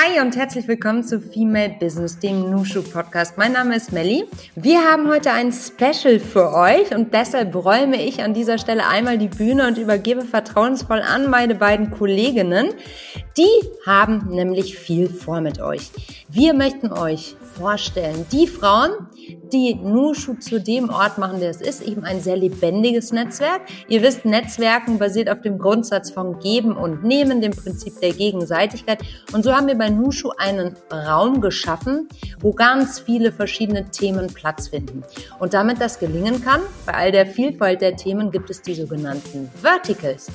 Hi und herzlich willkommen zu Female Business, dem Nushu Podcast. Mein Name ist Melly. Wir haben heute ein Special für euch und deshalb räume ich an dieser Stelle einmal die Bühne und übergebe vertrauensvoll an meine beiden Kolleginnen. Die haben nämlich viel vor mit euch. Wir möchten euch vorstellen. Die Frauen, die Nushu zu dem Ort machen, der es ist, eben ein sehr lebendiges Netzwerk. Ihr wisst, Netzwerken basiert auf dem Grundsatz von Geben und Nehmen, dem Prinzip der Gegenseitigkeit. Und so haben wir bei Nushu einen Raum geschaffen, wo ganz viele verschiedene Themen Platz finden. Und damit das gelingen kann, bei all der Vielfalt der Themen gibt es die sogenannten Verticals.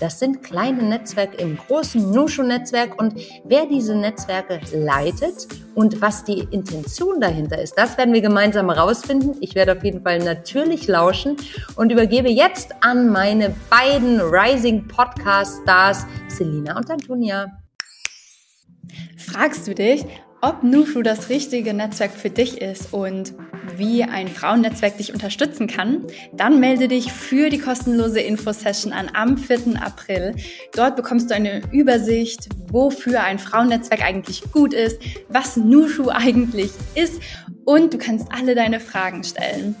Das sind kleine Netzwerke im großen Nushu-Netzwerk und wer diese Netzwerke leitet und was die Intention dahinter ist, das werden wir gemeinsam herausfinden. Ich werde auf jeden Fall natürlich lauschen und übergebe jetzt an meine beiden Rising Podcast Stars, Selina und Antonia. Fragst du dich, ob Nushu das richtige Netzwerk für dich ist und wie ein Frauennetzwerk dich unterstützen kann, dann melde dich für die kostenlose Infosession an am 4. April. Dort bekommst du eine Übersicht, wofür ein Frauennetzwerk eigentlich gut ist, was Nushu eigentlich ist und du kannst alle deine Fragen stellen.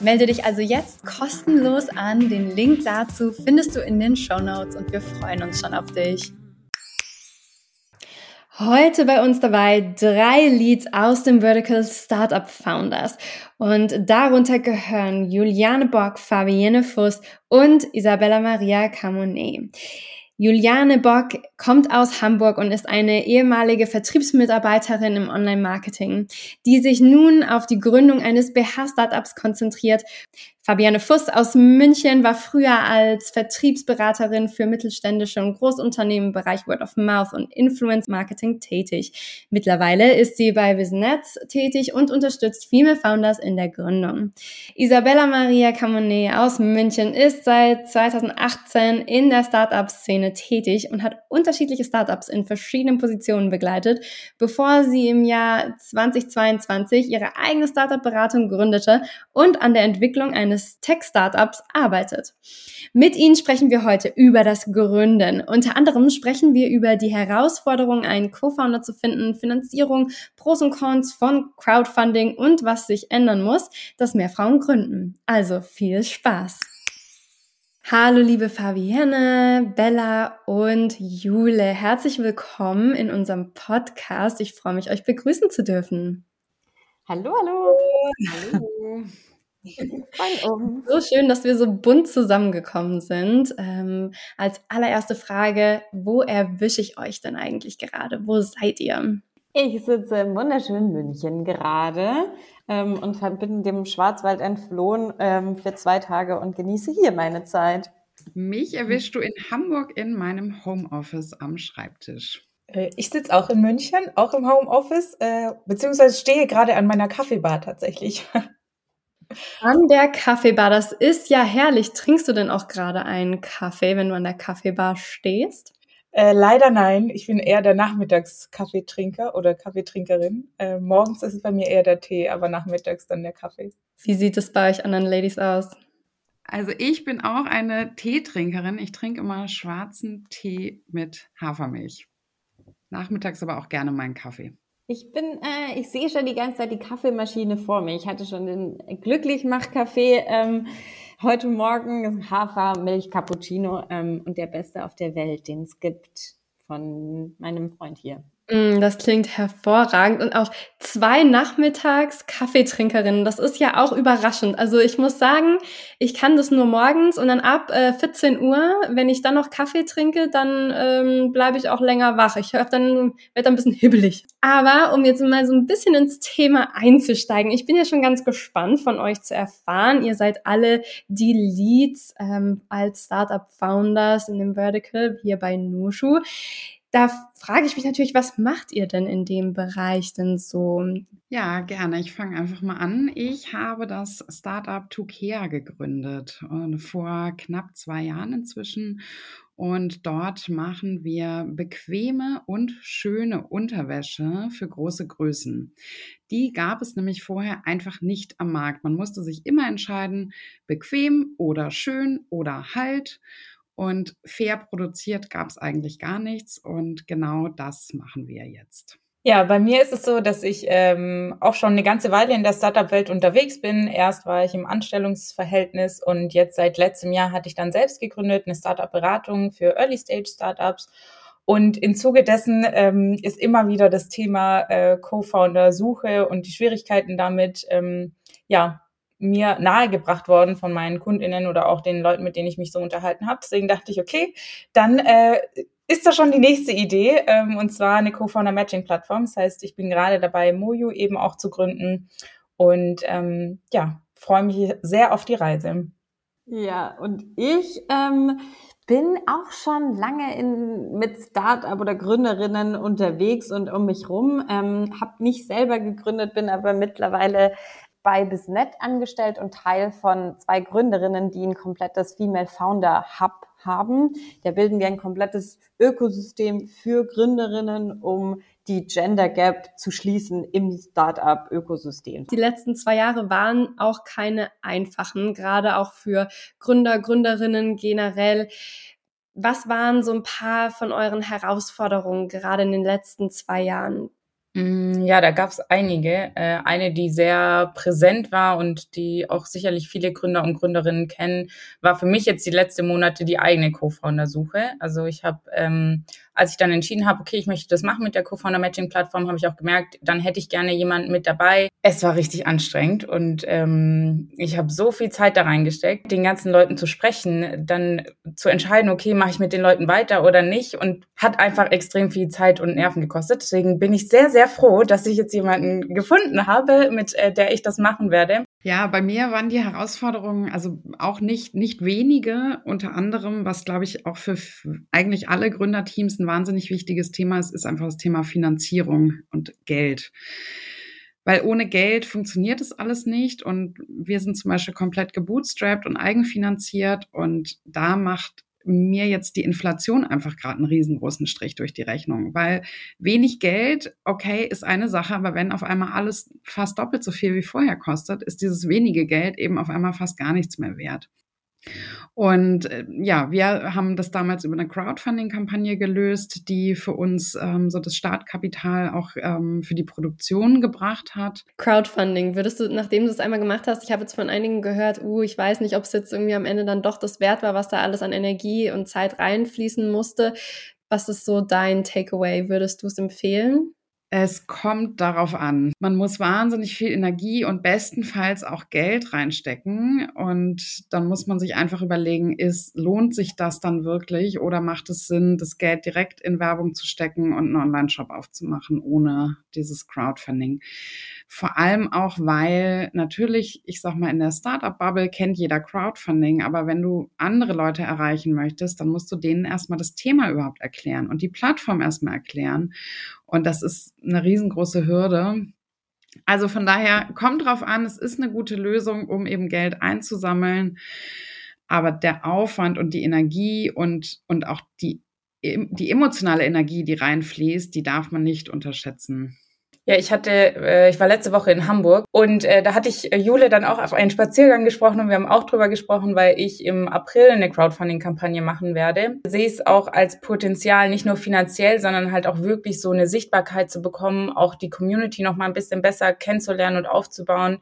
Melde dich also jetzt kostenlos an. Den Link dazu findest du in den Show Notes und wir freuen uns schon auf dich. Heute bei uns dabei drei Leads aus dem Vertical Startup Founders. Und darunter gehören Juliane Bock, Fabienne Fuss und Isabella Maria Camonet. Juliane Bock kommt aus Hamburg und ist eine ehemalige Vertriebsmitarbeiterin im Online-Marketing, die sich nun auf die Gründung eines BH-Startups konzentriert. Fabiane Fuss aus München war früher als Vertriebsberaterin für mittelständische und Großunternehmen im Bereich Word of Mouth und Influence Marketing tätig. Mittlerweile ist sie bei Business tätig und unterstützt Female Founders in der Gründung. Isabella Maria Camonet aus München ist seit 2018 in der Startup-Szene tätig und hat unterschiedliche Startups in verschiedenen Positionen begleitet, bevor sie im Jahr 2022 ihre eigene Startup-Beratung gründete und an der Entwicklung eines eines Tech-Startups arbeitet. Mit Ihnen sprechen wir heute über das Gründen. Unter anderem sprechen wir über die Herausforderung, einen Co-Founder zu finden, Finanzierung, Pros und Cons von Crowdfunding und was sich ändern muss, dass mehr Frauen gründen. Also viel Spaß! Hallo liebe Fabienne, Bella und Jule. Herzlich willkommen in unserem Podcast. Ich freue mich, euch begrüßen zu dürfen. Hallo, hallo. Hallo. So schön, dass wir so bunt zusammengekommen sind. Ähm, als allererste Frage, wo erwische ich euch denn eigentlich gerade? Wo seid ihr? Ich sitze im wunderschönen München gerade ähm, und bin dem Schwarzwald entflohen ähm, für zwei Tage und genieße hier meine Zeit. Mich erwischst du in Hamburg in meinem Homeoffice am Schreibtisch. Äh, ich sitze auch in München, auch im Homeoffice, äh, beziehungsweise stehe gerade an meiner Kaffeebar tatsächlich. An der Kaffeebar, das ist ja herrlich. Trinkst du denn auch gerade einen Kaffee, wenn du an der Kaffeebar stehst? Äh, leider nein. Ich bin eher der Nachmittags-Kaffeetrinker oder Kaffeetrinkerin. Äh, morgens ist es bei mir eher der Tee, aber nachmittags dann der Kaffee. Wie sieht es bei euch anderen Ladies aus? Also ich bin auch eine Teetrinkerin. Ich trinke immer schwarzen Tee mit Hafermilch. Nachmittags aber auch gerne meinen Kaffee. Ich bin, äh, ich sehe schon die ganze Zeit die Kaffeemaschine vor mir. Ich hatte schon den Glücklichmach-Kaffee ähm, heute Morgen, Hafermilch Cappuccino ähm, und der beste auf der Welt, den es gibt von meinem Freund hier. Mm, das klingt hervorragend. Und auch zwei Nachmittags Kaffeetrinkerinnen. Das ist ja auch überraschend. Also ich muss sagen, ich kann das nur morgens und dann ab äh, 14 Uhr, wenn ich dann noch Kaffee trinke, dann ähm, bleibe ich auch länger wach. Ich dann, werde dann ein bisschen hibbelig. Aber um jetzt mal so ein bisschen ins Thema einzusteigen, ich bin ja schon ganz gespannt von euch zu erfahren. Ihr seid alle die Leads ähm, als Startup Founders in dem Vertical hier bei Nushu da frage ich mich natürlich, was macht ihr denn in dem Bereich denn so? Ja, gerne. Ich fange einfach mal an. Ich habe das Startup Tukea gegründet äh, vor knapp zwei Jahren inzwischen. Und dort machen wir bequeme und schöne Unterwäsche für große Größen. Die gab es nämlich vorher einfach nicht am Markt. Man musste sich immer entscheiden, bequem oder schön oder halt. Und fair produziert gab es eigentlich gar nichts. Und genau das machen wir jetzt. Ja, bei mir ist es so, dass ich ähm, auch schon eine ganze Weile in der Startup-Welt unterwegs bin. Erst war ich im Anstellungsverhältnis und jetzt seit letztem Jahr hatte ich dann selbst gegründet, eine Startup-Beratung für Early-Stage-Startups. Und im Zuge dessen ähm, ist immer wieder das Thema äh, Co-Founder-Suche und die Schwierigkeiten damit, ähm, ja, mir nahegebracht worden von meinen KundInnen oder auch den Leuten, mit denen ich mich so unterhalten habe. Deswegen dachte ich, okay, dann äh, ist da schon die nächste Idee, ähm, und zwar eine Co-Founder-Matching-Plattform. Das heißt, ich bin gerade dabei, Moju eben auch zu gründen und ähm, ja, freue mich sehr auf die Reise. Ja, und ich ähm, bin auch schon lange in, mit Startup oder Gründerinnen unterwegs und um mich rum. Ähm, habe nicht selber gegründet, bin aber mittlerweile bei Bisnet angestellt und Teil von zwei Gründerinnen, die ein komplettes Female Founder Hub haben. Da bilden wir ein komplettes Ökosystem für Gründerinnen, um die Gender Gap zu schließen im Startup-Ökosystem. Die letzten zwei Jahre waren auch keine einfachen, gerade auch für Gründer, Gründerinnen generell. Was waren so ein paar von euren Herausforderungen gerade in den letzten zwei Jahren? Mm, ja, da gab es einige. Äh, eine, die sehr präsent war und die auch sicherlich viele Gründer und Gründerinnen kennen, war für mich jetzt die letzten Monate die eigene Co-Founder-Suche. Also ich habe, ähm, als ich dann entschieden habe, okay, ich möchte das machen mit der Co-Founder-Matching-Plattform, habe ich auch gemerkt, dann hätte ich gerne jemanden mit dabei. Es war richtig anstrengend und ähm, ich habe so viel Zeit da reingesteckt, den ganzen Leuten zu sprechen, dann zu entscheiden, okay, mache ich mit den Leuten weiter oder nicht und hat einfach extrem viel Zeit und Nerven gekostet. Deswegen bin ich sehr, sehr froh, dass ich jetzt jemanden gefunden habe, mit äh, der ich das machen werde. Ja, bei mir waren die Herausforderungen also auch nicht, nicht wenige, unter anderem, was glaube ich auch für eigentlich alle Gründerteams ein wahnsinnig wichtiges Thema ist, ist einfach das Thema Finanzierung und Geld. Weil ohne Geld funktioniert es alles nicht und wir sind zum Beispiel komplett gebootstrapped und eigenfinanziert und da macht mir jetzt die Inflation einfach gerade einen riesengroßen Strich durch die Rechnung, weil wenig Geld, okay, ist eine Sache, aber wenn auf einmal alles fast doppelt so viel wie vorher kostet, ist dieses wenige Geld eben auf einmal fast gar nichts mehr wert. Und äh, ja, wir haben das damals über eine Crowdfunding-Kampagne gelöst, die für uns ähm, so das Startkapital auch ähm, für die Produktion gebracht hat. Crowdfunding, würdest du, nachdem du es einmal gemacht hast, ich habe jetzt von einigen gehört, uh, ich weiß nicht, ob es jetzt irgendwie am Ende dann doch das wert war, was da alles an Energie und Zeit reinfließen musste. Was ist so dein Takeaway? Würdest du es empfehlen? Es kommt darauf an. Man muss wahnsinnig viel Energie und bestenfalls auch Geld reinstecken. Und dann muss man sich einfach überlegen, ist, lohnt sich das dann wirklich oder macht es Sinn, das Geld direkt in Werbung zu stecken und einen Online-Shop aufzumachen ohne dieses Crowdfunding? Vor allem auch, weil natürlich, ich sag mal, in der Startup-Bubble kennt jeder Crowdfunding, aber wenn du andere Leute erreichen möchtest, dann musst du denen erstmal das Thema überhaupt erklären und die Plattform erstmal erklären. Und das ist eine riesengroße Hürde. Also von daher kommt drauf an, es ist eine gute Lösung, um eben Geld einzusammeln. Aber der Aufwand und die Energie und, und auch die, die emotionale Energie, die reinfließt, die darf man nicht unterschätzen. Ja, ich hatte, äh, ich war letzte Woche in Hamburg und äh, da hatte ich äh, Jule dann auch auf einen Spaziergang gesprochen und wir haben auch drüber gesprochen, weil ich im April eine Crowdfunding-Kampagne machen werde. Sehe es auch als Potenzial, nicht nur finanziell, sondern halt auch wirklich so eine Sichtbarkeit zu bekommen, auch die Community noch mal ein bisschen besser kennenzulernen und aufzubauen.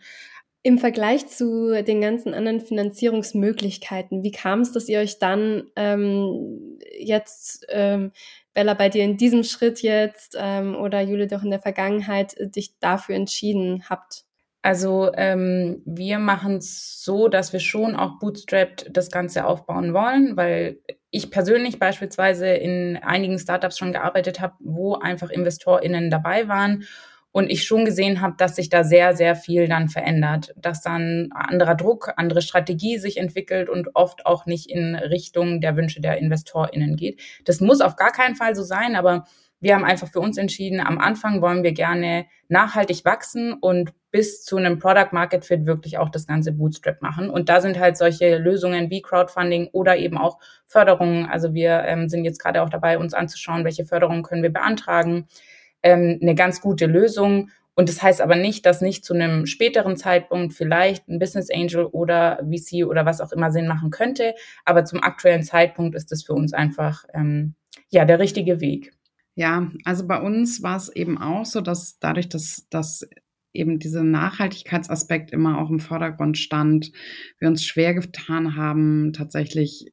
Im Vergleich zu den ganzen anderen Finanzierungsmöglichkeiten, wie kam es, dass ihr euch dann ähm, jetzt ähm, Bella, bei dir in diesem Schritt jetzt ähm, oder Jule doch in der Vergangenheit äh, dich dafür entschieden habt? Also ähm, wir machen es so, dass wir schon auch bootstrapped das Ganze aufbauen wollen, weil ich persönlich beispielsweise in einigen Startups schon gearbeitet habe, wo einfach InvestorInnen dabei waren und ich schon gesehen habe, dass sich da sehr, sehr viel dann verändert, dass dann anderer Druck, andere Strategie sich entwickelt und oft auch nicht in Richtung der Wünsche der InvestorInnen geht. Das muss auf gar keinen Fall so sein, aber wir haben einfach für uns entschieden, am Anfang wollen wir gerne nachhaltig wachsen und bis zu einem Product Market Fit wirklich auch das ganze Bootstrap machen. Und da sind halt solche Lösungen wie Crowdfunding oder eben auch Förderungen. Also wir ähm, sind jetzt gerade auch dabei, uns anzuschauen, welche Förderungen können wir beantragen ähm, eine ganz gute Lösung. Und das heißt aber nicht, dass nicht zu einem späteren Zeitpunkt vielleicht ein Business Angel oder VC oder was auch immer Sinn machen könnte. Aber zum aktuellen Zeitpunkt ist das für uns einfach ähm, ja der richtige Weg. Ja, also bei uns war es eben auch so, dass dadurch, dass, dass eben dieser Nachhaltigkeitsaspekt immer auch im Vordergrund stand, wir uns schwer getan haben, tatsächlich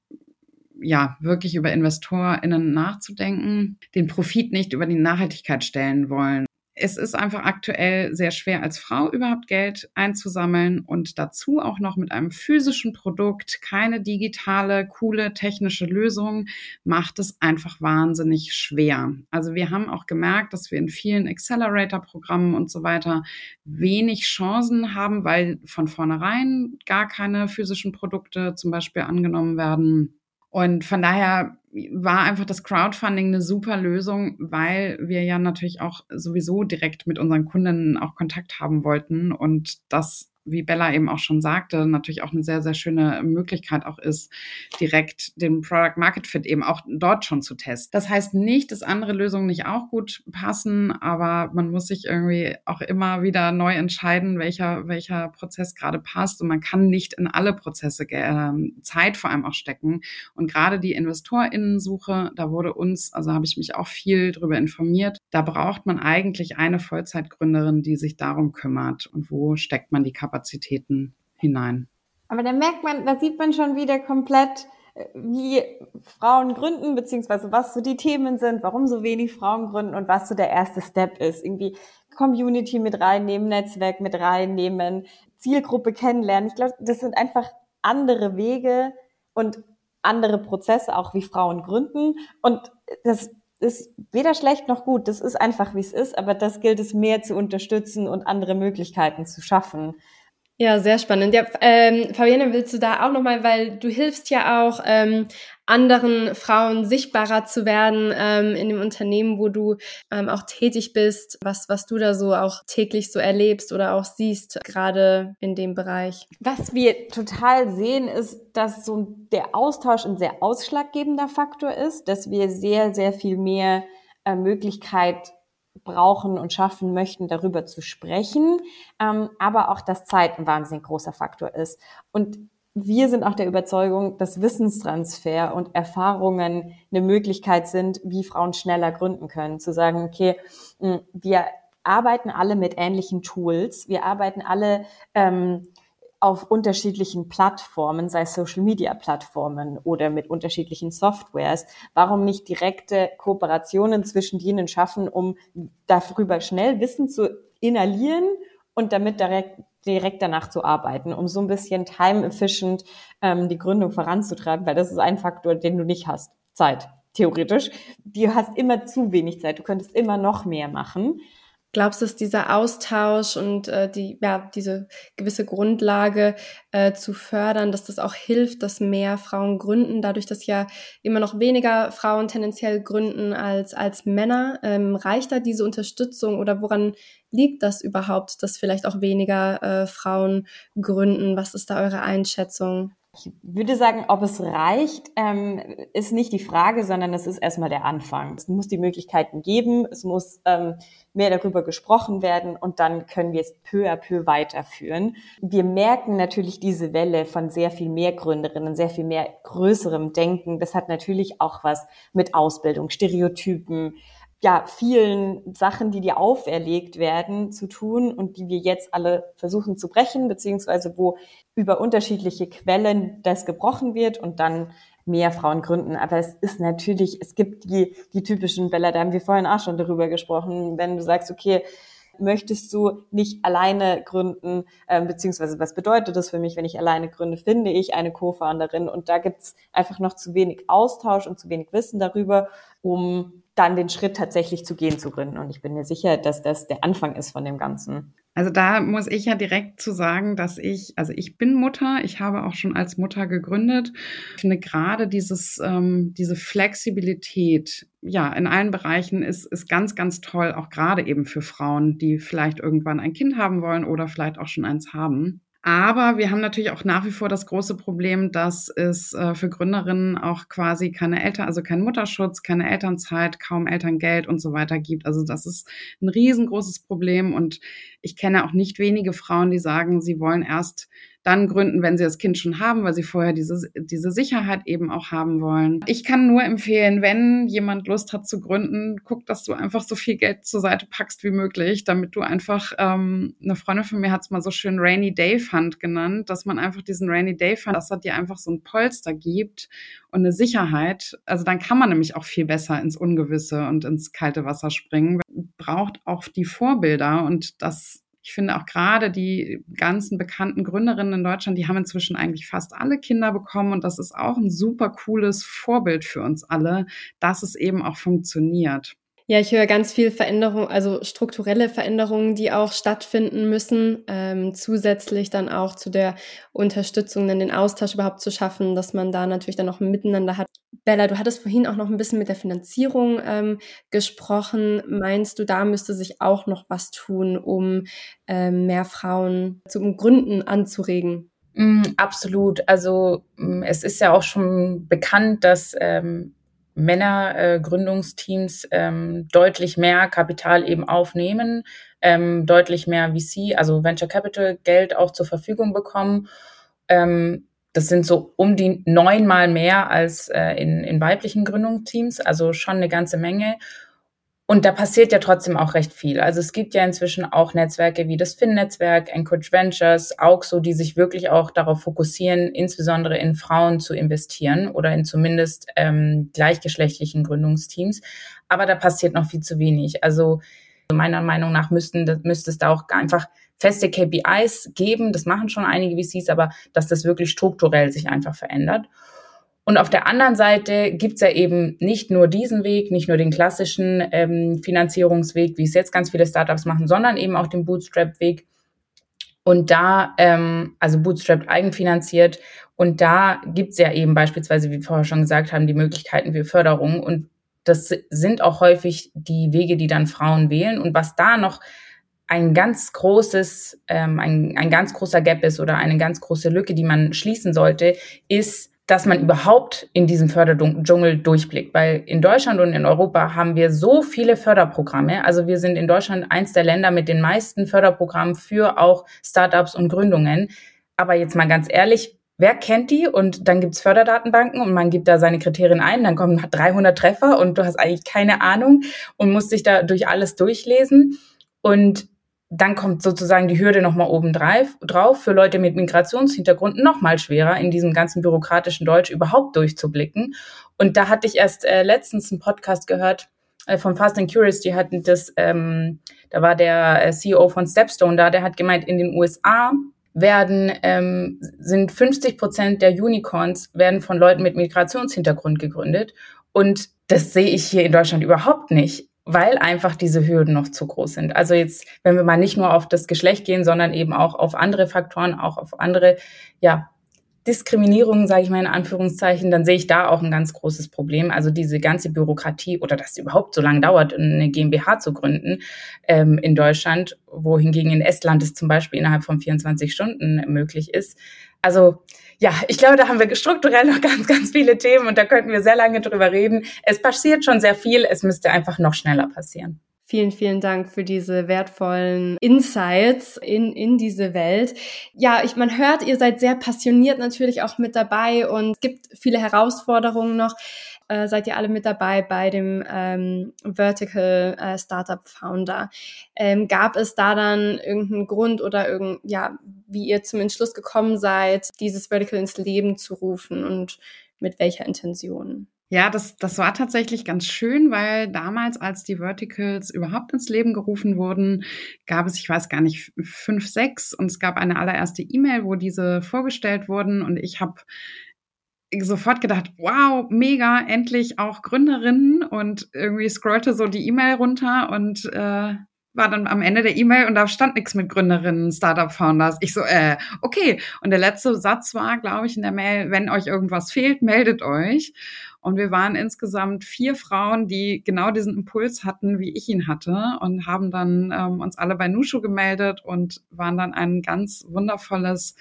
ja, wirklich über InvestorInnen nachzudenken, den Profit nicht über die Nachhaltigkeit stellen wollen es ist einfach aktuell sehr schwer, als Frau überhaupt Geld einzusammeln und dazu auch noch mit einem physischen Produkt, keine digitale, coole technische Lösung, macht es einfach wahnsinnig schwer. Also wir haben auch gemerkt, dass wir in vielen Accelerator-Programmen und so weiter wenig Chancen haben, weil von vornherein gar keine physischen Produkte zum Beispiel angenommen werden. Und von daher war einfach das Crowdfunding eine super Lösung, weil wir ja natürlich auch sowieso direkt mit unseren Kunden auch Kontakt haben wollten und das wie Bella eben auch schon sagte, natürlich auch eine sehr, sehr schöne Möglichkeit auch ist, direkt den Product Market Fit eben auch dort schon zu testen. Das heißt nicht, dass andere Lösungen nicht auch gut passen, aber man muss sich irgendwie auch immer wieder neu entscheiden, welcher, welcher Prozess gerade passt und man kann nicht in alle Prozesse äh, Zeit vor allem auch stecken. Und gerade die InvestorInnensuche, da wurde uns, also habe ich mich auch viel darüber informiert, da braucht man eigentlich eine Vollzeitgründerin, die sich darum kümmert und wo steckt man die Kapazität Kapazitäten hinein. Aber da merkt man, da sieht man schon wieder komplett, äh, wie Frauen gründen, beziehungsweise was so die Themen sind, warum so wenig Frauen gründen und was so der erste Step ist. Irgendwie Community mit reinnehmen, Netzwerk mit reinnehmen, Zielgruppe kennenlernen. Ich glaube, das sind einfach andere Wege und andere Prozesse, auch wie Frauen gründen. Und das ist weder schlecht noch gut. Das ist einfach, wie es ist. Aber das gilt es mehr zu unterstützen und andere Möglichkeiten zu schaffen. Ja, sehr spannend. Ja, ähm, Fabienne, willst du da auch nochmal, weil du hilfst ja auch ähm, anderen Frauen sichtbarer zu werden ähm, in dem Unternehmen, wo du ähm, auch tätig bist, was, was du da so auch täglich so erlebst oder auch siehst, gerade in dem Bereich. Was wir total sehen, ist, dass so der Austausch ein sehr ausschlaggebender Faktor ist, dass wir sehr, sehr viel mehr äh, Möglichkeit brauchen und schaffen möchten, darüber zu sprechen, ähm, aber auch, dass Zeit ein wahnsinnig großer Faktor ist. Und wir sind auch der Überzeugung, dass Wissenstransfer und Erfahrungen eine Möglichkeit sind, wie Frauen schneller gründen können. Zu sagen, okay, hm, wir arbeiten alle mit ähnlichen Tools, wir arbeiten alle ähm, auf unterschiedlichen Plattformen, sei es Social Media Plattformen oder mit unterschiedlichen Softwares, warum nicht direkte Kooperationen zwischen denen schaffen, um darüber schnell Wissen zu inhalieren und damit direkt, direkt danach zu arbeiten, um so ein bisschen time-efficient ähm, die Gründung voranzutreiben, weil das ist ein Faktor, den du nicht hast. Zeit, theoretisch. Du hast immer zu wenig Zeit. Du könntest immer noch mehr machen. Glaubst du, dass dieser Austausch und äh, die, ja, diese gewisse Grundlage äh, zu fördern, dass das auch hilft, dass mehr Frauen gründen, dadurch, dass ja immer noch weniger Frauen tendenziell gründen als, als Männer? Ähm, reicht da diese Unterstützung oder woran liegt das überhaupt, dass vielleicht auch weniger äh, Frauen gründen? Was ist da eure Einschätzung? Ich würde sagen, ob es reicht, ähm, ist nicht die Frage, sondern es ist erstmal der Anfang. Es muss die Möglichkeiten geben, es muss ähm, mehr darüber gesprochen werden und dann können wir es peu à peu weiterführen. Wir merken natürlich diese Welle von sehr viel mehr Gründerinnen, sehr viel mehr größerem Denken. Das hat natürlich auch was mit Ausbildung, Stereotypen, ja, vielen Sachen, die dir auferlegt werden, zu tun und die wir jetzt alle versuchen zu brechen, beziehungsweise wo über unterschiedliche Quellen das gebrochen wird und dann mehr Frauen gründen. Aber es ist natürlich, es gibt die, die typischen Bälle, da haben wir vorhin auch schon darüber gesprochen, wenn du sagst, okay, möchtest du nicht alleine gründen, äh, beziehungsweise was bedeutet das für mich, wenn ich alleine gründe, finde ich eine Co-Founderin und da gibt's einfach noch zu wenig Austausch und zu wenig Wissen darüber, um dann den Schritt tatsächlich zu gehen zu gründen. Und ich bin mir sicher, dass das der Anfang ist von dem Ganzen. Also da muss ich ja direkt zu sagen, dass ich, also ich bin Mutter, ich habe auch schon als Mutter gegründet. Ich finde gerade dieses, ähm, diese Flexibilität, ja, in allen Bereichen ist, ist ganz, ganz toll, auch gerade eben für Frauen, die vielleicht irgendwann ein Kind haben wollen oder vielleicht auch schon eins haben. Aber wir haben natürlich auch nach wie vor das große Problem, dass es äh, für Gründerinnen auch quasi keine Eltern, also kein Mutterschutz, keine Elternzeit, kaum Elterngeld und so weiter gibt. Also das ist ein riesengroßes Problem und ich kenne auch nicht wenige Frauen, die sagen, sie wollen erst dann gründen, wenn sie das Kind schon haben, weil sie vorher diese, diese Sicherheit eben auch haben wollen. Ich kann nur empfehlen, wenn jemand Lust hat zu gründen, guck, dass du einfach so viel Geld zur Seite packst wie möglich, damit du einfach, ähm, eine Freundin von mir hat es mal so schön Rainy Day Fund genannt, dass man einfach diesen Rainy Day Fund, dass er dir einfach so ein Polster gibt und eine Sicherheit. Also dann kann man nämlich auch viel besser ins Ungewisse und ins kalte Wasser springen. Braucht auch die Vorbilder und das ich finde auch gerade die ganzen bekannten Gründerinnen in Deutschland, die haben inzwischen eigentlich fast alle Kinder bekommen und das ist auch ein super cooles Vorbild für uns alle, dass es eben auch funktioniert. Ja, ich höre ganz viel Veränderung, also strukturelle Veränderungen, die auch stattfinden müssen, ähm, zusätzlich dann auch zu der Unterstützung, dann den Austausch überhaupt zu schaffen, dass man da natürlich dann noch miteinander hat. Bella, du hattest vorhin auch noch ein bisschen mit der Finanzierung ähm, gesprochen. Meinst du, da müsste sich auch noch was tun, um ähm, mehr Frauen zum Gründen anzuregen? Mm, absolut. Also mm, es ist ja auch schon bekannt, dass ähm, Männergründungsteams äh, ähm, deutlich mehr Kapital eben aufnehmen, ähm, deutlich mehr VC, also Venture Capital Geld auch zur Verfügung bekommen. Ähm, das sind so um die neunmal mehr als äh, in, in weiblichen Gründungsteams, also schon eine ganze Menge. Und da passiert ja trotzdem auch recht viel. Also es gibt ja inzwischen auch Netzwerke wie das Finn-Netzwerk, Anchorage Ventures, auch so, die sich wirklich auch darauf fokussieren, insbesondere in Frauen zu investieren oder in zumindest ähm, gleichgeschlechtlichen Gründungsteams. Aber da passiert noch viel zu wenig. Also meiner Meinung nach müssten, müsste es da auch einfach feste KPIs geben. Das machen schon einige VCs, aber dass das wirklich strukturell sich einfach verändert. Und auf der anderen Seite gibt's ja eben nicht nur diesen Weg, nicht nur den klassischen ähm, Finanzierungsweg, wie es jetzt ganz viele Startups machen, sondern eben auch den Bootstrap-Weg. Und da, ähm, also Bootstrap eigenfinanziert. Und da gibt's ja eben beispielsweise, wie wir vorher schon gesagt haben, die Möglichkeiten für Förderung. Und das sind auch häufig die Wege, die dann Frauen wählen. Und was da noch ein ganz großes, ähm, ein, ein ganz großer Gap ist oder eine ganz große Lücke, die man schließen sollte, ist dass man überhaupt in diesem Förderdschungel durchblickt. Weil in Deutschland und in Europa haben wir so viele Förderprogramme. Also wir sind in Deutschland eins der Länder mit den meisten Förderprogrammen für auch Startups und Gründungen. Aber jetzt mal ganz ehrlich, wer kennt die? Und dann gibt's Förderdatenbanken und man gibt da seine Kriterien ein, dann kommen 300 Treffer und du hast eigentlich keine Ahnung und musst dich da durch alles durchlesen. Und dann kommt sozusagen die Hürde nochmal oben drauf, für Leute mit Migrationshintergrund nochmal schwerer, in diesem ganzen bürokratischen Deutsch überhaupt durchzublicken. Und da hatte ich erst äh, letztens einen Podcast gehört äh, von Fast and Curious, die hatten das, ähm, da war der äh, CEO von Stepstone da, der hat gemeint, in den USA werden, ähm, sind 50 Prozent der Unicorns werden von Leuten mit Migrationshintergrund gegründet. Und das sehe ich hier in Deutschland überhaupt nicht weil einfach diese Hürden noch zu groß sind. Also jetzt, wenn wir mal nicht nur auf das Geschlecht gehen, sondern eben auch auf andere Faktoren, auch auf andere, ja, Diskriminierungen, sage ich mal in Anführungszeichen, dann sehe ich da auch ein ganz großes Problem. Also diese ganze Bürokratie oder dass es überhaupt so lange dauert, eine GmbH zu gründen ähm, in Deutschland, wohingegen in Estland es zum Beispiel innerhalb von 24 Stunden möglich ist. Also ja, ich glaube, da haben wir strukturell noch ganz, ganz viele Themen und da könnten wir sehr lange drüber reden. Es passiert schon sehr viel, es müsste einfach noch schneller passieren. Vielen, vielen Dank für diese wertvollen Insights in, in diese Welt. Ja, ich, man hört, ihr seid sehr passioniert natürlich auch mit dabei und es gibt viele Herausforderungen noch. Äh, seid ihr alle mit dabei bei dem ähm, Vertical äh, Startup Founder. Ähm, gab es da dann irgendeinen Grund oder irgend, ja, wie ihr zum Entschluss gekommen seid, dieses Vertical ins Leben zu rufen und mit welcher Intention? Ja, das, das war tatsächlich ganz schön, weil damals, als die Verticals überhaupt ins Leben gerufen wurden, gab es, ich weiß gar nicht, fünf, sechs und es gab eine allererste E-Mail, wo diese vorgestellt wurden und ich habe sofort gedacht, wow, mega, endlich auch Gründerinnen und irgendwie scrollte so die E-Mail runter und äh, war dann am Ende der E-Mail und da stand nichts mit Gründerinnen, Startup-Founders. Ich so, äh, okay. Und der letzte Satz war, glaube ich, in der Mail, wenn euch irgendwas fehlt, meldet euch. Und wir waren insgesamt vier Frauen, die genau diesen Impuls hatten, wie ich ihn hatte und haben dann ähm, uns alle bei Nushu gemeldet und waren dann ein ganz wundervolles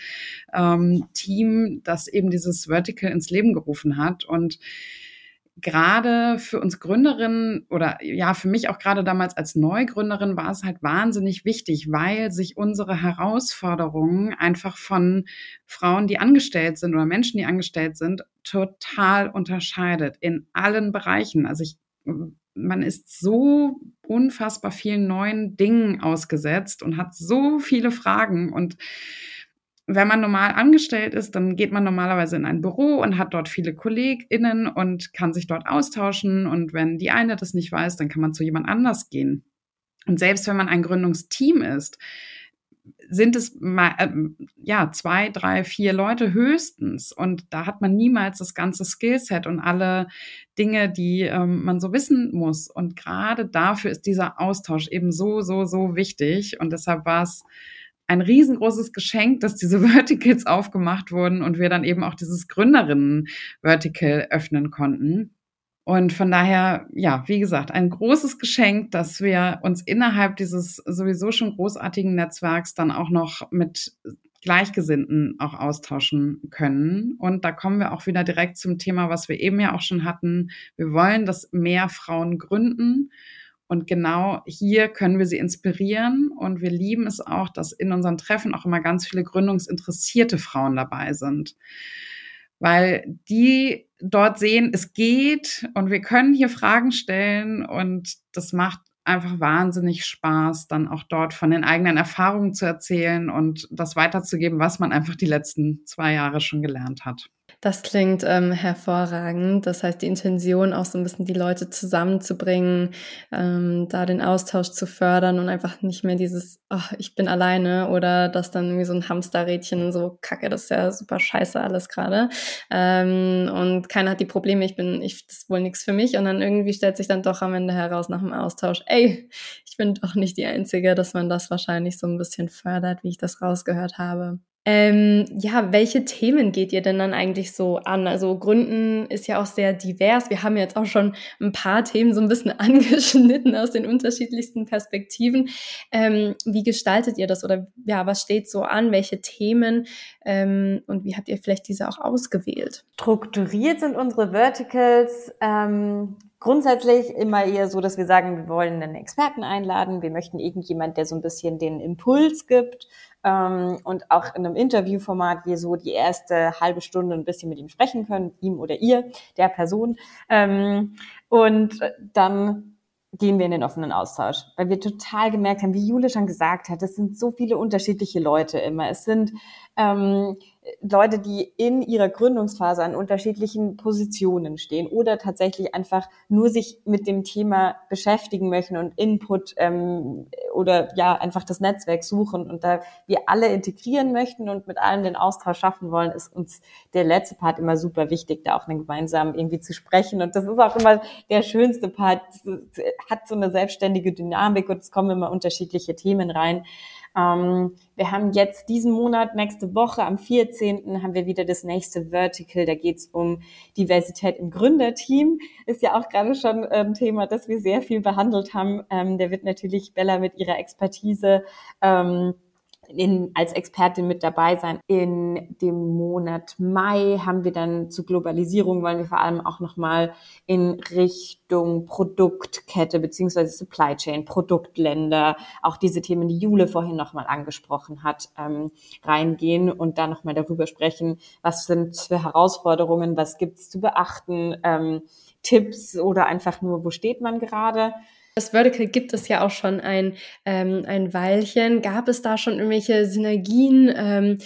ähm, Team, das eben dieses Vertical ins Leben gerufen hat. Und gerade für uns Gründerinnen oder ja, für mich auch gerade damals als Neugründerin war es halt wahnsinnig wichtig, weil sich unsere Herausforderungen einfach von Frauen, die angestellt sind oder Menschen, die angestellt sind, total unterscheidet in allen Bereichen. Also ich, man ist so unfassbar vielen neuen Dingen ausgesetzt und hat so viele Fragen und wenn man normal angestellt ist, dann geht man normalerweise in ein Büro und hat dort viele KollegInnen und kann sich dort austauschen. Und wenn die eine das nicht weiß, dann kann man zu jemand anders gehen. Und selbst wenn man ein Gründungsteam ist, sind es mal, äh, ja, zwei, drei, vier Leute höchstens. Und da hat man niemals das ganze Skillset und alle Dinge, die ähm, man so wissen muss. Und gerade dafür ist dieser Austausch eben so, so, so wichtig. Und deshalb war es ein riesengroßes Geschenk, dass diese Verticals aufgemacht wurden und wir dann eben auch dieses Gründerinnen-Vertical öffnen konnten. Und von daher, ja, wie gesagt, ein großes Geschenk, dass wir uns innerhalb dieses sowieso schon großartigen Netzwerks dann auch noch mit Gleichgesinnten auch austauschen können. Und da kommen wir auch wieder direkt zum Thema, was wir eben ja auch schon hatten. Wir wollen, dass mehr Frauen gründen. Und genau hier können wir sie inspirieren. Und wir lieben es auch, dass in unseren Treffen auch immer ganz viele gründungsinteressierte Frauen dabei sind. Weil die dort sehen, es geht und wir können hier Fragen stellen und das macht einfach wahnsinnig Spaß, dann auch dort von den eigenen Erfahrungen zu erzählen und das weiterzugeben, was man einfach die letzten zwei Jahre schon gelernt hat. Das klingt ähm, hervorragend. Das heißt, die Intention, auch so ein bisschen die Leute zusammenzubringen, ähm, da den Austausch zu fördern und einfach nicht mehr dieses, ach, ich bin alleine oder das dann irgendwie so ein Hamsterrädchen so, kacke, das ist ja super scheiße alles gerade. Ähm, und keiner hat die Probleme, ich bin, ich, das ist wohl nichts für mich. Und dann irgendwie stellt sich dann doch am Ende heraus nach dem Austausch, ey, ich bin doch nicht die Einzige, dass man das wahrscheinlich so ein bisschen fördert, wie ich das rausgehört habe. Ähm, ja, welche Themen geht ihr denn dann eigentlich so an? Also Gründen ist ja auch sehr divers. Wir haben jetzt auch schon ein paar Themen so ein bisschen angeschnitten aus den unterschiedlichsten Perspektiven. Ähm, wie gestaltet ihr das oder ja, was steht so an? Welche Themen ähm, und wie habt ihr vielleicht diese auch ausgewählt? Strukturiert sind unsere Verticals ähm, grundsätzlich immer eher so, dass wir sagen, wir wollen einen Experten einladen. Wir möchten irgendjemand, der so ein bisschen den Impuls gibt ähm, und auch in einem Interviewformat wir so die erste halbe Stunde ein bisschen mit ihm sprechen können, ihm oder ihr, der Person. Ähm, und dann gehen wir in den offenen Austausch, weil wir total gemerkt haben, wie Jule schon gesagt hat, es sind so viele unterschiedliche Leute immer. Es sind ähm, Leute, die in ihrer Gründungsphase an unterschiedlichen Positionen stehen oder tatsächlich einfach nur sich mit dem Thema beschäftigen möchten und Input ähm, oder ja einfach das Netzwerk suchen und da wir alle integrieren möchten und mit allen den Austausch schaffen wollen, ist uns der letzte Part immer super wichtig, da auch gemeinsam irgendwie zu sprechen und das ist auch immer der schönste Part, hat so eine selbstständige Dynamik und es kommen immer unterschiedliche Themen rein. Ähm, wir haben jetzt diesen Monat, nächste Woche, am 14. haben wir wieder das nächste Vertical. Da geht es um Diversität im Gründerteam. Ist ja auch gerade schon ein Thema, das wir sehr viel behandelt haben. Ähm, der wird natürlich Bella mit ihrer Expertise ähm, in, als Expertin mit dabei sein. In dem Monat Mai haben wir dann zu Globalisierung, wollen wir vor allem auch nochmal in Richtung Produktkette beziehungsweise Supply Chain, Produktländer, auch diese Themen, die Jule vorhin nochmal angesprochen hat, ähm, reingehen und da nochmal darüber sprechen, was sind für Herausforderungen, was gibt's zu beachten, ähm, Tipps oder einfach nur, wo steht man gerade. Das Vertical gibt es ja auch schon ein, ähm, ein Weilchen. Gab es da schon irgendwelche Synergien? Ähm,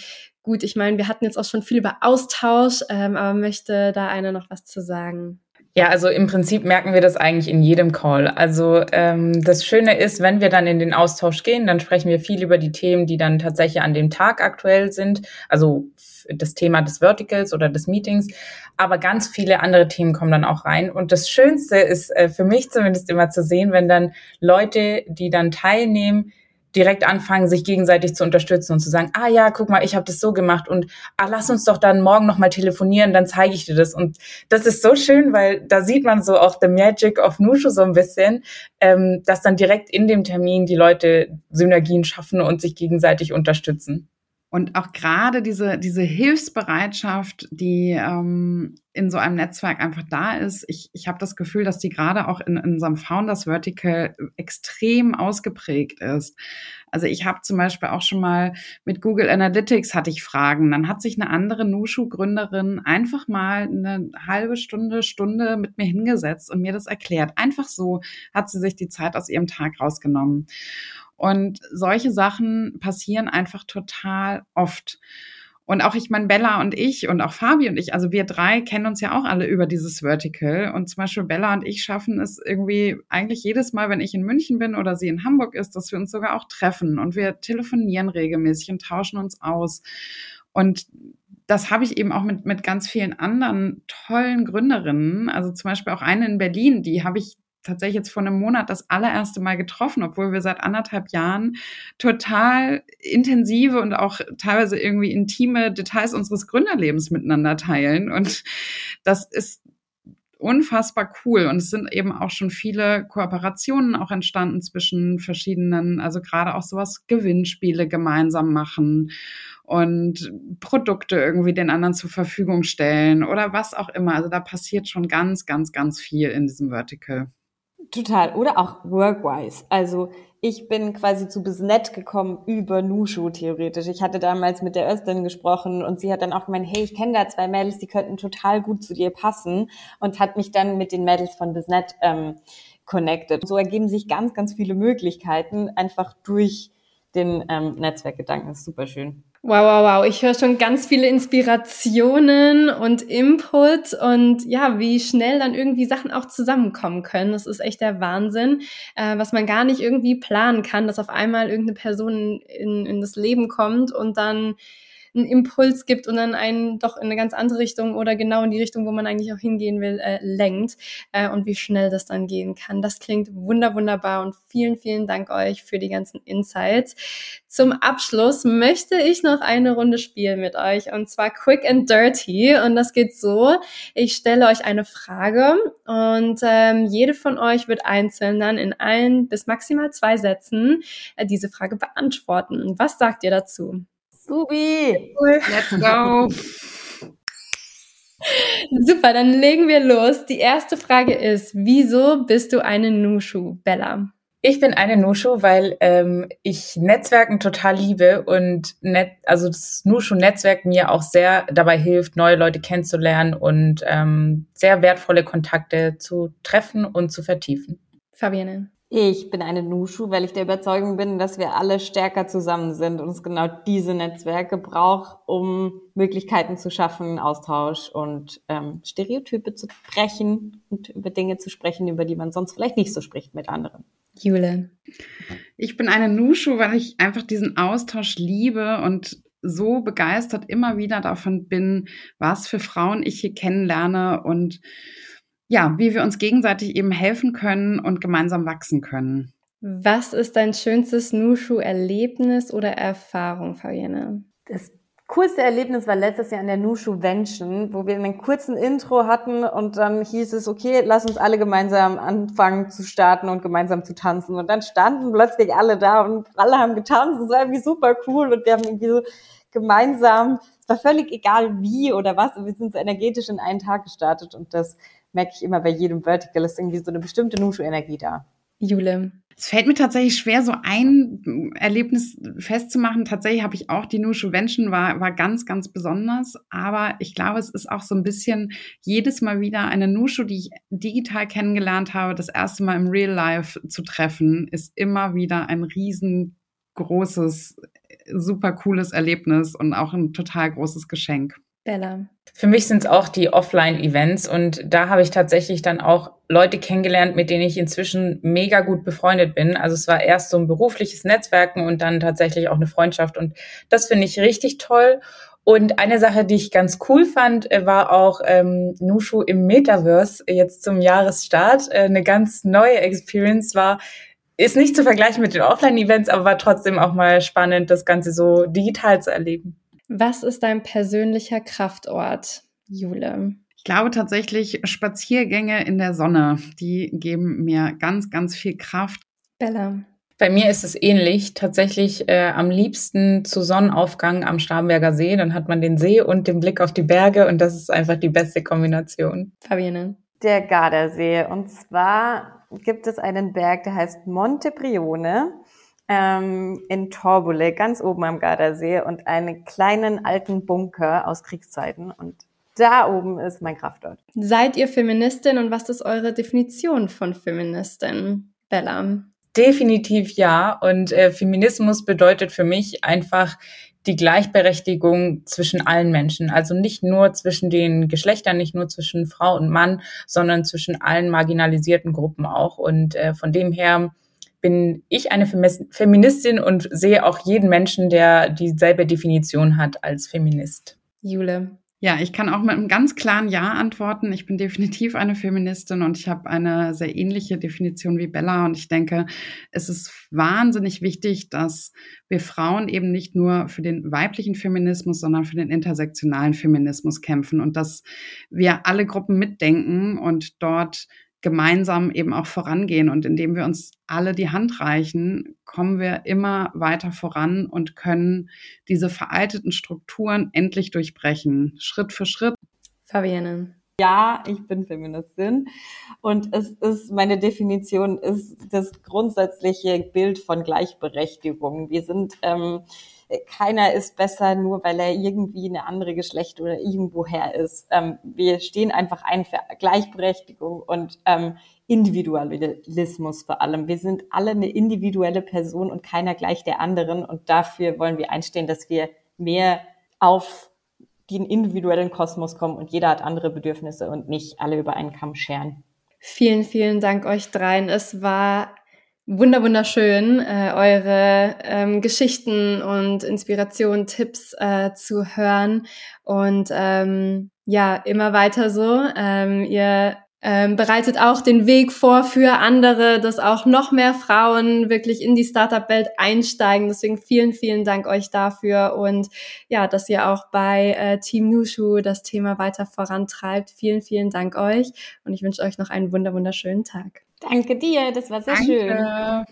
gut, ich meine, wir hatten jetzt auch schon viel über Austausch, ähm, aber möchte da einer noch was zu sagen? Ja, also im Prinzip merken wir das eigentlich in jedem Call. Also ähm, das Schöne ist, wenn wir dann in den Austausch gehen, dann sprechen wir viel über die Themen, die dann tatsächlich an dem Tag aktuell sind. Also das Thema des Verticals oder des Meetings. Aber ganz viele andere Themen kommen dann auch rein. Und das Schönste ist äh, für mich zumindest immer zu sehen, wenn dann Leute, die dann teilnehmen, direkt anfangen, sich gegenseitig zu unterstützen und zu sagen, ah ja, guck mal, ich habe das so gemacht und ah, lass uns doch dann morgen nochmal telefonieren, dann zeige ich dir das. Und das ist so schön, weil da sieht man so auch the magic of Nushu so ein bisschen, ähm, dass dann direkt in dem Termin die Leute Synergien schaffen und sich gegenseitig unterstützen. Und auch gerade diese, diese Hilfsbereitschaft, die ähm, in so einem Netzwerk einfach da ist, ich, ich habe das Gefühl, dass die gerade auch in, in unserem Founders Vertical extrem ausgeprägt ist. Also ich habe zum Beispiel auch schon mal mit Google Analytics hatte ich Fragen. Dann hat sich eine andere Nushu-Gründerin einfach mal eine halbe Stunde, Stunde mit mir hingesetzt und mir das erklärt. Einfach so hat sie sich die Zeit aus ihrem Tag rausgenommen. Und solche Sachen passieren einfach total oft. Und auch ich meine, Bella und ich und auch Fabi und ich, also wir drei kennen uns ja auch alle über dieses Vertical. Und zum Beispiel Bella und ich schaffen es irgendwie eigentlich jedes Mal, wenn ich in München bin oder sie in Hamburg ist, dass wir uns sogar auch treffen und wir telefonieren regelmäßig und tauschen uns aus. Und das habe ich eben auch mit, mit ganz vielen anderen tollen Gründerinnen. Also zum Beispiel auch eine in Berlin, die habe ich tatsächlich jetzt vor einem Monat das allererste Mal getroffen, obwohl wir seit anderthalb Jahren total intensive und auch teilweise irgendwie intime Details unseres Gründerlebens miteinander teilen. Und das ist unfassbar cool. Und es sind eben auch schon viele Kooperationen auch entstanden zwischen verschiedenen, also gerade auch sowas Gewinnspiele gemeinsam machen und Produkte irgendwie den anderen zur Verfügung stellen oder was auch immer. Also da passiert schon ganz, ganz, ganz viel in diesem Vertical. Total. Oder auch workwise. Also ich bin quasi zu Bisnet gekommen über Nushu theoretisch. Ich hatte damals mit der Östin gesprochen und sie hat dann auch gemeint, hey, ich kenne da zwei Mädels, die könnten total gut zu dir passen und hat mich dann mit den Mädels von Bisnet ähm, connected. So ergeben sich ganz, ganz viele Möglichkeiten einfach durch den ähm, Netzwerkgedanken. Das ist super schön. Wow, wow, wow. Ich höre schon ganz viele Inspirationen und Input und ja, wie schnell dann irgendwie Sachen auch zusammenkommen können. Das ist echt der Wahnsinn, äh, was man gar nicht irgendwie planen kann, dass auf einmal irgendeine Person in, in das Leben kommt und dann einen Impuls gibt und dann einen doch in eine ganz andere Richtung oder genau in die Richtung, wo man eigentlich auch hingehen will, äh, lenkt äh, und wie schnell das dann gehen kann. Das klingt wunder wunderbar und vielen, vielen Dank euch für die ganzen Insights. Zum Abschluss möchte ich noch eine Runde spielen mit euch und zwar Quick and Dirty und das geht so. Ich stelle euch eine Frage und ähm, jede von euch wird einzeln dann in ein bis maximal zwei Sätzen äh, diese Frage beantworten. Was sagt ihr dazu? Subi! Let's go! Super, dann legen wir los. Die erste Frage ist, wieso bist du eine Nushu, Bella? Ich bin eine Nushu, weil ähm, ich Netzwerken total liebe und net, also das Nushu-Netzwerk mir auch sehr dabei hilft, neue Leute kennenzulernen und ähm, sehr wertvolle Kontakte zu treffen und zu vertiefen. Fabienne. Ich bin eine Nushu, weil ich der Überzeugung bin, dass wir alle stärker zusammen sind und es genau diese Netzwerke braucht, um Möglichkeiten zu schaffen, Austausch und ähm, Stereotype zu brechen und über Dinge zu sprechen, über die man sonst vielleicht nicht so spricht mit anderen. Jule. Ich bin eine Nushu, weil ich einfach diesen Austausch liebe und so begeistert immer wieder davon bin, was für Frauen ich hier kennenlerne und ja, wie wir uns gegenseitig eben helfen können und gemeinsam wachsen können. Was ist dein schönstes Nushu-Erlebnis oder Erfahrung, Fabienne? Das coolste Erlebnis war letztes Jahr an der Nushu Vention, wo wir einen kurzen Intro hatten und dann hieß es, okay, lass uns alle gemeinsam anfangen zu starten und gemeinsam zu tanzen. Und dann standen plötzlich alle da und alle haben getanzt. Es war irgendwie super cool und wir haben irgendwie so gemeinsam, es war völlig egal wie oder was, wir sind so energetisch in einen Tag gestartet und das merke ich immer bei jedem Vertical, ist irgendwie so eine bestimmte Nushu-Energie da. Jule. Es fällt mir tatsächlich schwer, so ein Erlebnis festzumachen. Tatsächlich habe ich auch die Nushu Vention war, war ganz, ganz besonders. Aber ich glaube, es ist auch so ein bisschen jedes Mal wieder eine Nushu, die ich digital kennengelernt habe, das erste Mal im Real Life zu treffen, ist immer wieder ein riesengroßes, super cooles Erlebnis und auch ein total großes Geschenk. Bella. Für mich sind es auch die Offline-Events und da habe ich tatsächlich dann auch Leute kennengelernt, mit denen ich inzwischen mega gut befreundet bin. Also es war erst so ein berufliches Netzwerken und dann tatsächlich auch eine Freundschaft und das finde ich richtig toll. Und eine Sache, die ich ganz cool fand, äh, war auch ähm, Nushu im Metaverse jetzt zum Jahresstart. Äh, eine ganz neue Experience war, ist nicht zu vergleichen mit den Offline-Events, aber war trotzdem auch mal spannend, das Ganze so digital zu erleben. Was ist dein persönlicher Kraftort, Jule? Ich glaube tatsächlich Spaziergänge in der Sonne, die geben mir ganz, ganz viel Kraft. Bella. Bei mir ist es ähnlich. Tatsächlich äh, am liebsten zu Sonnenaufgang am Starnberger See. Dann hat man den See und den Blick auf die Berge und das ist einfach die beste Kombination. Fabienne. Der Gardasee. Und zwar gibt es einen Berg, der heißt Monte Brione ähm, in Torbole, ganz oben am Gardasee und einen kleinen alten Bunker aus Kriegszeiten. Und da oben ist mein Kraftort. Seid ihr Feministin und was ist eure Definition von Feministin, Bella? Definitiv ja. Und äh, Feminismus bedeutet für mich einfach die Gleichberechtigung zwischen allen Menschen. Also nicht nur zwischen den Geschlechtern, nicht nur zwischen Frau und Mann, sondern zwischen allen marginalisierten Gruppen auch. Und äh, von dem her bin ich eine Feministin und sehe auch jeden Menschen, der dieselbe Definition hat als Feminist. Jule. Ja, ich kann auch mit einem ganz klaren Ja antworten. Ich bin definitiv eine Feministin und ich habe eine sehr ähnliche Definition wie Bella. Und ich denke, es ist wahnsinnig wichtig, dass wir Frauen eben nicht nur für den weiblichen Feminismus, sondern für den intersektionalen Feminismus kämpfen und dass wir alle Gruppen mitdenken und dort gemeinsam eben auch vorangehen. Und indem wir uns alle die Hand reichen, kommen wir immer weiter voran und können diese veralteten Strukturen endlich durchbrechen, Schritt für Schritt. Fabienne. Ja, ich bin Feministin und es ist meine Definition ist das grundsätzliche Bild von Gleichberechtigung. Wir sind ähm, keiner ist besser, nur weil er irgendwie eine andere Geschlecht oder irgendwoher ist. Ähm, wir stehen einfach ein für Gleichberechtigung und ähm, Individualismus vor allem. Wir sind alle eine individuelle Person und keiner gleich der anderen. Und dafür wollen wir einstehen, dass wir mehr auf den individuellen Kosmos kommen und jeder hat andere Bedürfnisse und nicht alle über einen Kamm scheren. Vielen, vielen Dank euch dreien. Es war wunder wunderschön, äh, eure ähm, Geschichten und Inspirationen, Tipps äh, zu hören und ähm, ja, immer weiter so. Ähm, ihr ähm, bereitet auch den Weg vor für andere, dass auch noch mehr Frauen wirklich in die Startup-Welt einsteigen. Deswegen vielen, vielen Dank euch dafür und ja, dass ihr auch bei äh, Team Nushu das Thema weiter vorantreibt. Vielen, vielen Dank euch und ich wünsche euch noch einen wunder wunderschönen Tag. Danke dir, das war sehr Danke. schön.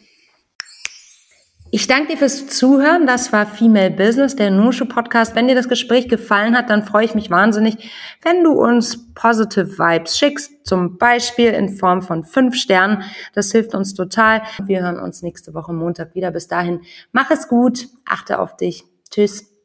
Ich danke dir fürs Zuhören. Das war Female Business, der Nushu Podcast. Wenn dir das Gespräch gefallen hat, dann freue ich mich wahnsinnig, wenn du uns positive Vibes schickst, zum Beispiel in Form von fünf Sternen. Das hilft uns total. Wir hören uns nächste Woche Montag wieder. Bis dahin, mach es gut, achte auf dich. Tschüss.